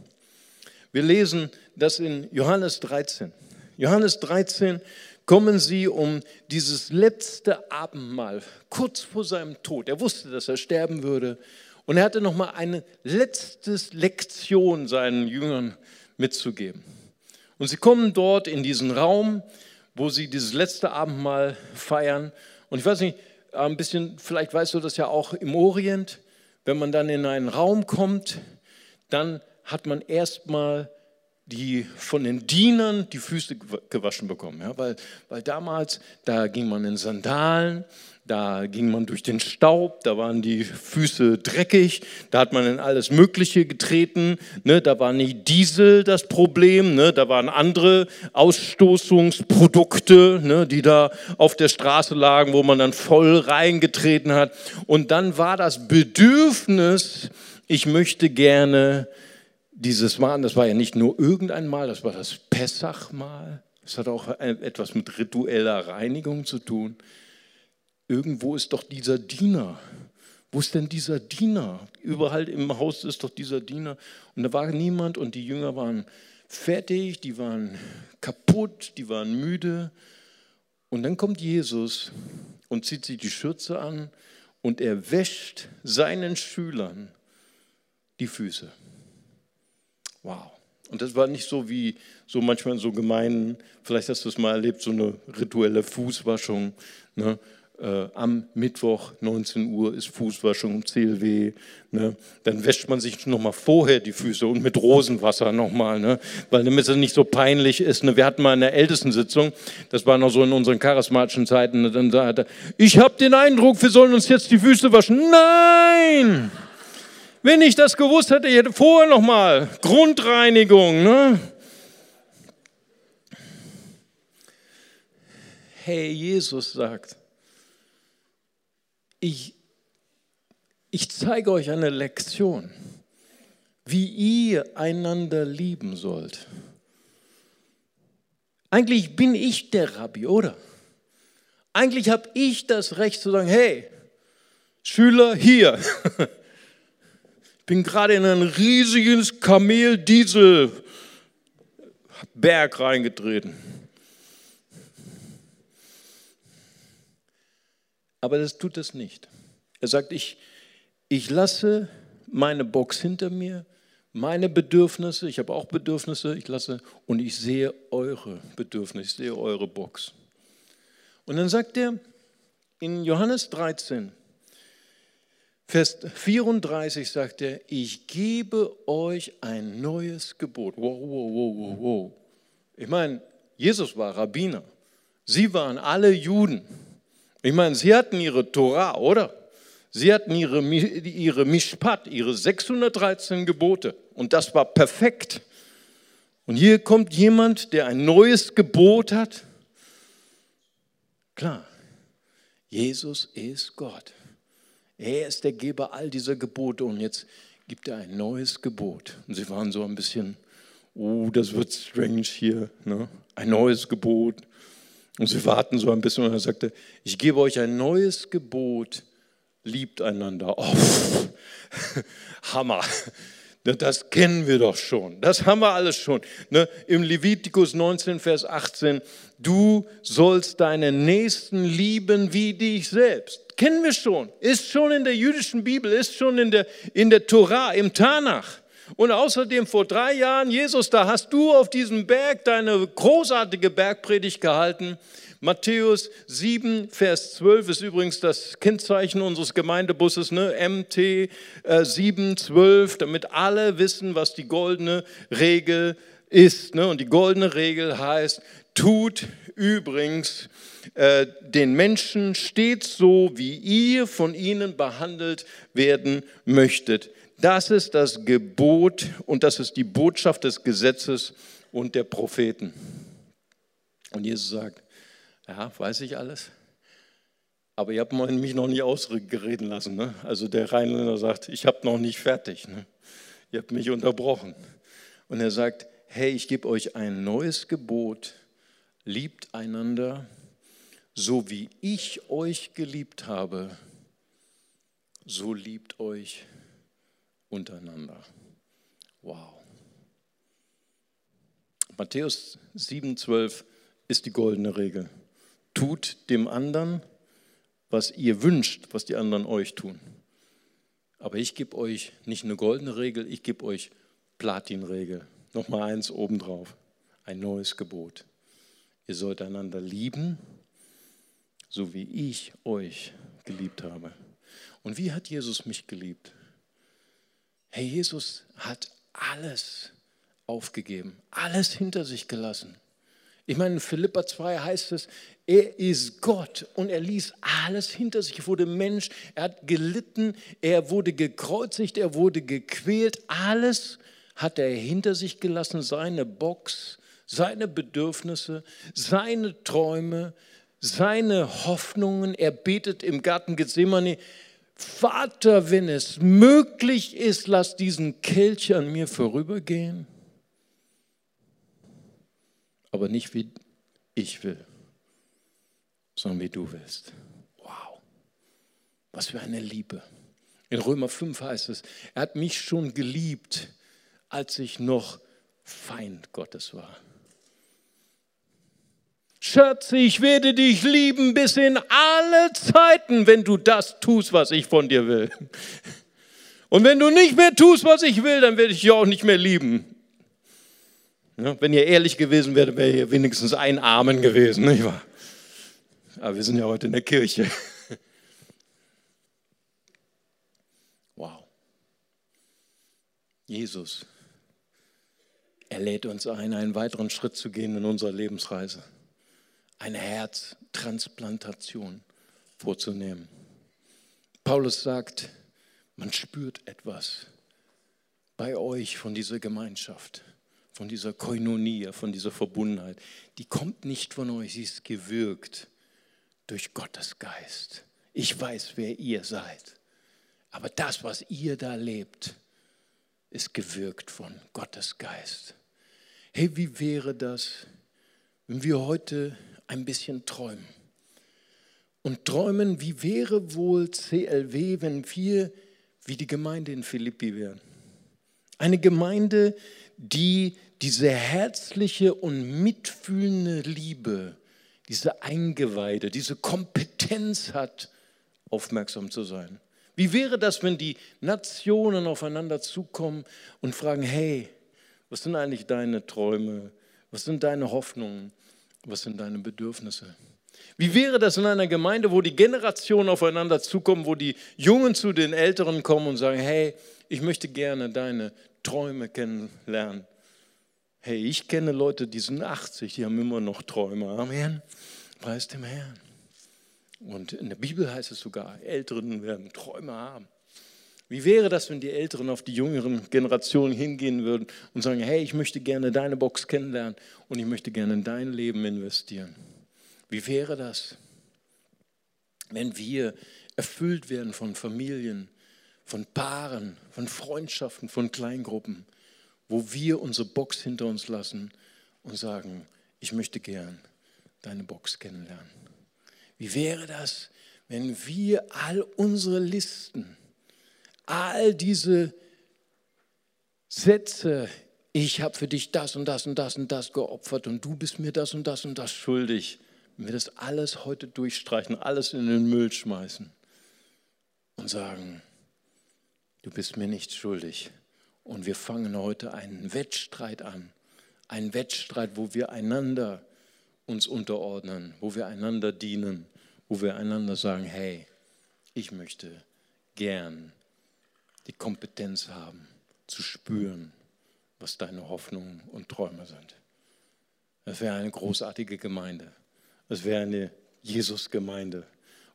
Wir lesen das in Johannes 13. Johannes 13 kommen sie um dieses letzte Abendmahl, kurz vor seinem Tod. Er wusste, dass er sterben würde. Und er hatte noch mal eine letzte Lektion seinen Jüngern mitzugeben. Und sie kommen dort in diesen Raum, wo sie dieses letzte Abendmahl feiern. Und ich weiß nicht, ein bisschen, vielleicht weißt du das ja auch im Orient, wenn man dann in einen Raum kommt, dann hat man erstmal die von den Dienern die Füße gewaschen bekommen. Ja, weil, weil damals, da ging man in Sandalen, da ging man durch den Staub, da waren die Füße dreckig, da hat man in alles Mögliche getreten, ne, da war nicht Diesel das Problem, ne, da waren andere Ausstoßungsprodukte, ne, die da auf der Straße lagen, wo man dann voll reingetreten hat. Und dann war das Bedürfnis, ich möchte gerne dieses Mal, das war ja nicht nur irgendein Mal, das war das Pessachmal. Es hat auch etwas mit ritueller Reinigung zu tun. Irgendwo ist doch dieser Diener. Wo ist denn dieser Diener? Überall im Haus ist doch dieser Diener. Und da war niemand und die Jünger waren fertig, die waren kaputt, die waren müde. Und dann kommt Jesus und zieht sich die Schürze an und er wäscht seinen Schülern die Füße. Wow. Und das war nicht so wie so manchmal so Gemeinden, vielleicht hast du es mal erlebt, so eine rituelle Fußwaschung. Ne? äh, am Mittwoch 19 Uhr ist Fußwaschung im CLW. Ne? Dann wäscht man sich nochmal vorher die Füße und mit Rosenwasser nochmal, ne? weil damit es nicht so peinlich ist. Ne? Wir hatten mal in der Ältestensitzung, das war noch so in unseren charismatischen Zeiten, ne? dann sagte er, ich habe den Eindruck, wir sollen uns jetzt die Füße waschen. Nein! Wenn ich das gewusst hätte, ich hätte vorher nochmal Grundreinigung. Ne? Hey, Jesus sagt, ich, ich zeige euch eine Lektion, wie ihr einander lieben sollt. Eigentlich bin ich der Rabbi, oder? Eigentlich habe ich das Recht zu sagen, hey, Schüler, hier. Ich bin gerade in ein riesiges Kamel-Diesel-Berg reingetreten. Aber das tut es nicht. Er sagt, ich, ich lasse meine Box hinter mir, meine Bedürfnisse, ich habe auch Bedürfnisse, ich lasse und ich sehe eure Bedürfnisse, ich sehe eure Box. Und dann sagt er in Johannes 13, Vers 34 sagt er, ich gebe euch ein neues Gebot. Wow, wow, wow, wow, wow. Ich meine, Jesus war Rabbiner. Sie waren alle Juden. Ich meine, sie hatten ihre Torah, oder? Sie hatten ihre, ihre Mishpat, ihre 613 Gebote. Und das war perfekt. Und hier kommt jemand, der ein neues Gebot hat. Klar, Jesus ist Gott. Er ist der Geber all dieser Gebote und jetzt gibt er ein neues Gebot. Und sie waren so ein bisschen, oh, das wird strange hier, ne? ein neues Gebot. Und sie warten so ein bisschen und er sagte, ich gebe euch ein neues Gebot, liebt einander. Oh, Hammer. Das kennen wir doch schon. Das haben wir alles schon. Ne? Im Levitikus 19, Vers 18, du sollst deinen Nächsten lieben wie dich selbst. Kennen wir schon. Ist schon in der jüdischen Bibel, ist schon in der, in der Torah, im Tanach. Und außerdem vor drei Jahren, Jesus, da hast du auf diesem Berg deine großartige Bergpredigt gehalten. Matthäus 7, Vers 12 ist übrigens das Kennzeichen unseres Gemeindebusses, ne? MT äh, 7, 12, damit alle wissen, was die goldene Regel ist. Ne? Und die goldene Regel heißt, tut übrigens äh, den Menschen stets so, wie ihr von ihnen behandelt werden möchtet. Das ist das Gebot und das ist die Botschaft des Gesetzes und der Propheten. Und Jesus sagt, ja, weiß ich alles. Aber ihr habt mich noch nicht ausreden lassen. Ne? Also der Rheinländer sagt, ich habe noch nicht fertig. Ne? Ihr habt mich unterbrochen. Und er sagt, hey, ich gebe euch ein neues Gebot, liebt einander, so wie ich euch geliebt habe, so liebt euch untereinander. Wow. Matthäus 7,12 ist die goldene Regel tut dem anderen, was ihr wünscht, was die anderen euch tun. Aber ich gebe euch nicht eine goldene Regel, ich gebe euch Platinregel. Nochmal eins obendrauf, ein neues Gebot. Ihr sollt einander lieben, so wie ich euch geliebt habe. Und wie hat Jesus mich geliebt? Herr Jesus hat alles aufgegeben, alles hinter sich gelassen. Ich meine, in Philippa 2 heißt es, er ist Gott und er ließ alles hinter sich. Er wurde Mensch, er hat gelitten, er wurde gekreuzigt, er wurde gequält. Alles hat er hinter sich gelassen, seine Box, seine Bedürfnisse, seine Träume, seine Hoffnungen. Er betet im Garten Gethsemane, Vater, wenn es möglich ist, lass diesen Kelch an mir vorübergehen aber nicht wie ich will, sondern wie du willst. Wow, was für eine Liebe. In Römer 5 heißt es, er hat mich schon geliebt, als ich noch Feind Gottes war. Schatz, ich werde dich lieben bis in alle Zeiten, wenn du das tust, was ich von dir will. Und wenn du nicht mehr tust, was ich will, dann werde ich dich auch nicht mehr lieben. Ja, wenn ihr ehrlich gewesen wärt, wäre hier wenigstens ein Amen gewesen, nicht wahr? Aber wir sind ja heute in der Kirche. Wow. Jesus, er lädt uns ein, einen weiteren Schritt zu gehen in unserer Lebensreise. Eine Herztransplantation vorzunehmen. Paulus sagt, man spürt etwas bei euch von dieser Gemeinschaft von dieser Koinonia, von dieser Verbundenheit, die kommt nicht von euch, sie ist gewirkt durch Gottes Geist. Ich weiß, wer ihr seid. Aber das, was ihr da lebt, ist gewirkt von Gottes Geist. Hey, wie wäre das, wenn wir heute ein bisschen träumen? Und träumen, wie wäre wohl CLW, wenn wir wie die Gemeinde in Philippi wären? Eine Gemeinde, die diese herzliche und mitfühlende Liebe, diese Eingeweide, diese Kompetenz hat, aufmerksam zu sein. Wie wäre das, wenn die Nationen aufeinander zukommen und fragen, hey, was sind eigentlich deine Träume? Was sind deine Hoffnungen? Was sind deine Bedürfnisse? Wie wäre das in einer Gemeinde, wo die Generationen aufeinander zukommen, wo die Jungen zu den Älteren kommen und sagen, hey, ich möchte gerne deine Träume kennenlernen. Hey, ich kenne Leute, die sind 80, die haben immer noch Träume. Amen. Preis dem Herrn. Und in der Bibel heißt es sogar, Älteren werden Träume haben. Wie wäre das, wenn die Älteren auf die jüngeren Generationen hingehen würden und sagen, hey, ich möchte gerne deine Box kennenlernen und ich möchte gerne in dein Leben investieren? Wie wäre das, wenn wir erfüllt werden von Familien, von Paaren, von Freundschaften, von Kleingruppen, wo wir unsere Box hinter uns lassen und sagen, ich möchte gern deine Box kennenlernen. Wie wäre das, wenn wir all unsere Listen, all diese Sätze, ich habe für dich das und das und das und das geopfert und du bist mir das und das und das schuldig, wenn wir das alles heute durchstreichen, alles in den Müll schmeißen und sagen, du bist mir nicht schuldig, und wir fangen heute einen Wettstreit an. Einen Wettstreit, wo wir einander uns unterordnen, wo wir einander dienen, wo wir einander sagen, hey, ich möchte gern die Kompetenz haben, zu spüren, was deine Hoffnungen und Träume sind. Das wäre eine großartige Gemeinde. Das wäre eine Jesus-Gemeinde.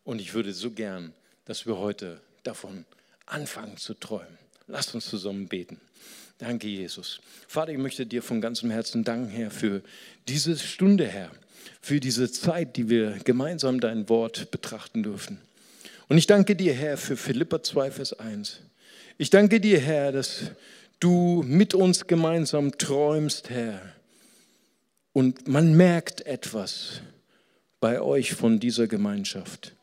Und ich würde so gern, dass wir heute davon anfangen zu träumen. Lasst uns zusammen beten. Danke, Jesus. Vater, ich möchte dir von ganzem Herzen danken, Herr, für diese Stunde, Herr, für diese Zeit, die wir gemeinsam dein Wort betrachten dürfen. Und ich danke dir, Herr, für Philippa 2, Vers 1. Ich danke dir, Herr, dass du mit uns gemeinsam träumst, Herr. Und man merkt etwas bei euch von dieser Gemeinschaft,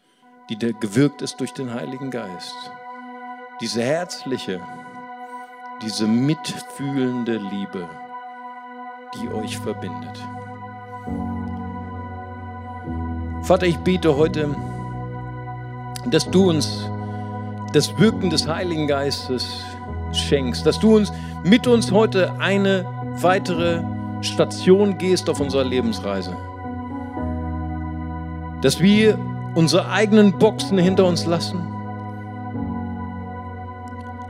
die gewirkt ist durch den Heiligen Geist diese herzliche, diese mitfühlende Liebe, die euch verbindet. Vater, ich bete heute, dass du uns das Wirken des Heiligen Geistes schenkst, dass du uns mit uns heute eine weitere Station gehst auf unserer Lebensreise. Dass wir unsere eigenen Boxen hinter uns lassen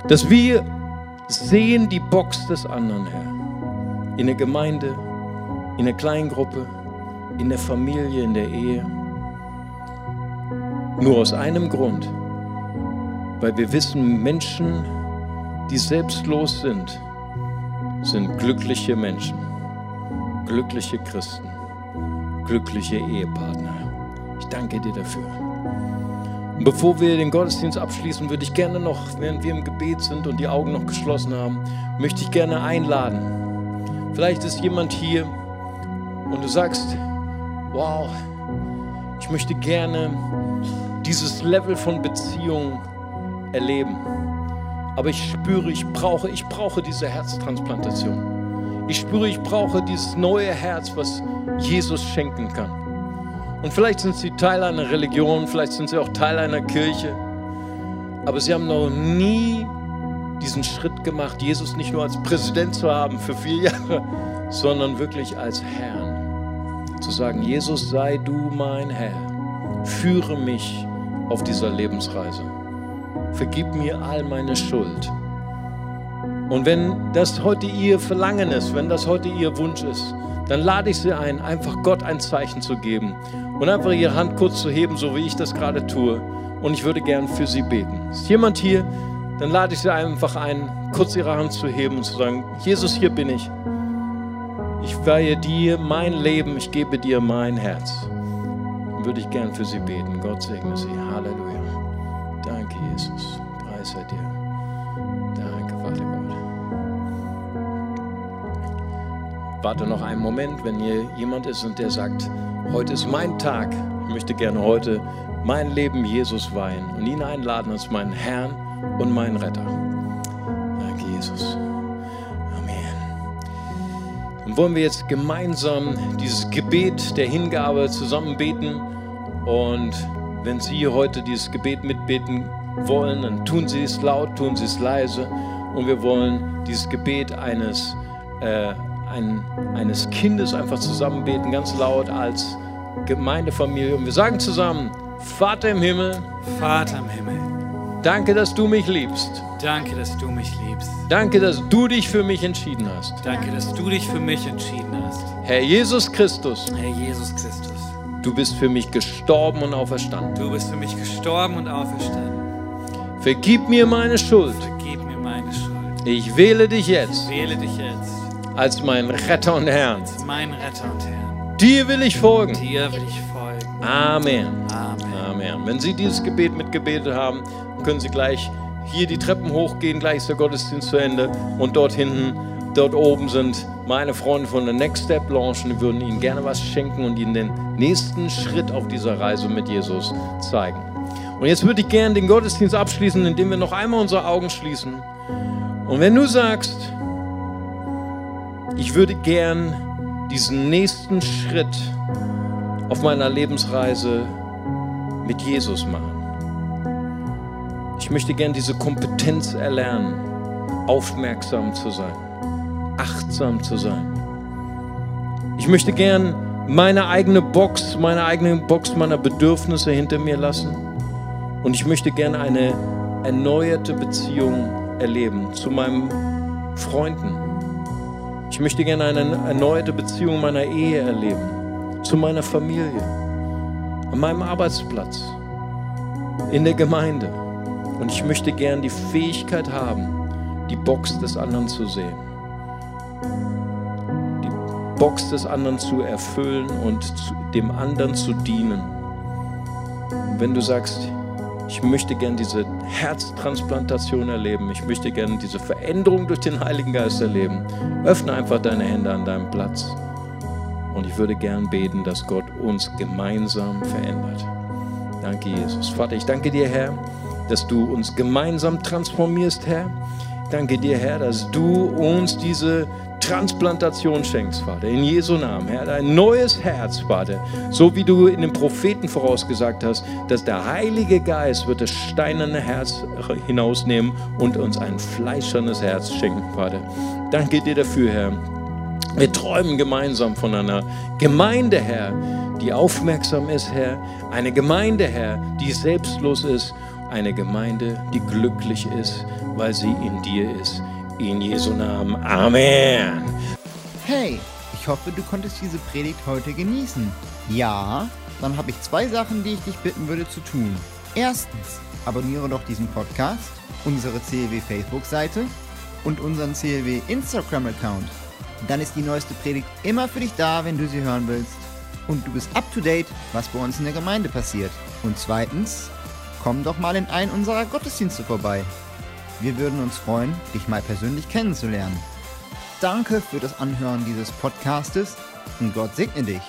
dass wir sehen die Box des anderen, Herr. In der Gemeinde, in der Kleingruppe, in der Familie, in der Ehe. Nur aus einem Grund, weil wir wissen, Menschen, die selbstlos sind, sind glückliche Menschen, glückliche Christen, glückliche Ehepartner. Ich danke dir dafür. Und bevor wir den Gottesdienst abschließen, würde ich gerne noch, während wir im Gebet sind und die Augen noch geschlossen haben, möchte ich gerne einladen. Vielleicht ist jemand hier und du sagst, wow, ich möchte gerne dieses Level von Beziehung erleben. Aber ich spüre, ich brauche, ich brauche diese Herztransplantation. Ich spüre, ich brauche dieses neue Herz, was Jesus schenken kann. Und vielleicht sind sie Teil einer Religion, vielleicht sind sie auch Teil einer Kirche. Aber sie haben noch nie diesen Schritt gemacht, Jesus nicht nur als Präsident zu haben für vier Jahre, sondern wirklich als Herrn. Zu sagen, Jesus sei du mein Herr, führe mich auf dieser Lebensreise. Vergib mir all meine Schuld. Und wenn das heute ihr Verlangen ist, wenn das heute ihr Wunsch ist, dann lade ich sie ein, einfach Gott ein Zeichen zu geben und einfach ihre Hand kurz zu heben, so wie ich das gerade tue. Und ich würde gern für sie beten. Ist jemand hier? Dann lade ich sie einfach ein, kurz ihre Hand zu heben und zu sagen, Jesus, hier bin ich. Ich weihe dir mein Leben, ich gebe dir mein Herz. würde ich gern für sie beten. Gott segne sie. Halleluja. Jesus. Preis sei dir. Danke, Vater Gott. Warte noch einen Moment, wenn hier jemand ist und der sagt, heute ist mein Tag. Ich möchte gerne heute mein Leben Jesus weihen und ihn einladen als meinen Herrn und meinen Retter. Danke, Jesus. Und wollen wir jetzt gemeinsam dieses Gebet der Hingabe zusammen beten. Und wenn Sie heute dieses Gebet mitbeten wollen, dann tun Sie es laut, tun Sie es leise. Und wir wollen dieses Gebet eines, äh, ein, eines Kindes einfach zusammen beten, ganz laut als Gemeindefamilie. Und wir sagen zusammen, Vater im Himmel, Vater im Himmel, danke, dass du mich liebst. danke, dass du mich liebst. Danke, dass du dich für mich entschieden hast. Danke, dass du dich für mich entschieden hast. Herr Jesus Christus, Herr Jesus Christus, du bist für mich gestorben und auferstanden. du bist für mich gestorben und auferstanden. Vergib mir meine Schuld. Ich wähle dich jetzt Wähle dich jetzt als meinen Retter und Herrn. als mein Retter und Herr. Dir will ich folgen. Amen. Amen. Wenn Sie dieses Gebet mitgebetet haben, können Sie gleich hier die Treppen hochgehen. Gleich ist der Gottesdienst zu Ende. Und dort hinten, dort oben sind meine Freunde von der Next Step Lounge. Und würden Ihnen gerne was schenken und Ihnen den nächsten Schritt auf dieser Reise mit Jesus zeigen. Und jetzt würde ich gerne den Gottesdienst abschließen, indem wir noch einmal unsere Augen schließen. Und wenn du sagst, ich würde gern diesen nächsten Schritt auf meiner Lebensreise mit Jesus machen. Ich möchte gern diese Kompetenz erlernen, aufmerksam zu sein, achtsam zu sein. Ich möchte gern meine eigene Box, meine eigene Box meiner Bedürfnisse hinter mir lassen. Und ich möchte gerne eine erneuerte Beziehung erleben zu meinen Freunden. Ich möchte gerne eine erneuerte Beziehung meiner Ehe erleben, zu meiner Familie, an meinem Arbeitsplatz, in der Gemeinde. Und ich möchte gerne die Fähigkeit haben, die Box des anderen zu sehen, die Box des anderen zu erfüllen und dem anderen zu dienen. Und wenn du sagst, ich möchte gern diese Herztransplantation erleben. Ich möchte gern diese Veränderung durch den Heiligen Geist erleben. Öffne einfach deine Hände an deinem Platz. Und ich würde gern beten, dass Gott uns gemeinsam verändert. Danke, Jesus. Vater, ich danke dir, Herr, dass du uns gemeinsam transformierst, Herr. Danke dir, Herr, dass du uns diese Transplantation schenkst, Vater, in Jesu Namen, Herr, ein neues Herz, Vater, so wie du in den Propheten vorausgesagt hast, dass der Heilige Geist wird das steinerne Herz hinausnehmen und uns ein fleischernes Herz schenken, Vater. Danke dir dafür, Herr. Wir träumen gemeinsam von einer Gemeinde, Herr, die aufmerksam ist, Herr, eine Gemeinde, Herr, die selbstlos ist, eine Gemeinde, die glücklich ist, weil sie in dir ist. In Jesu Namen. Amen. Hey, ich hoffe, du konntest diese Predigt heute genießen. Ja, dann habe ich zwei Sachen, die ich dich bitten würde zu tun. Erstens, abonniere doch diesen Podcast, unsere CLW Facebook-Seite und unseren CLW Instagram-Account. Dann ist die neueste Predigt immer für dich da, wenn du sie hören willst. Und du bist up to date, was bei uns in der Gemeinde passiert. Und zweitens, komm doch mal in einen unserer Gottesdienste vorbei. Wir würden uns freuen, dich mal persönlich kennenzulernen. Danke für das Anhören dieses Podcastes und Gott segne dich.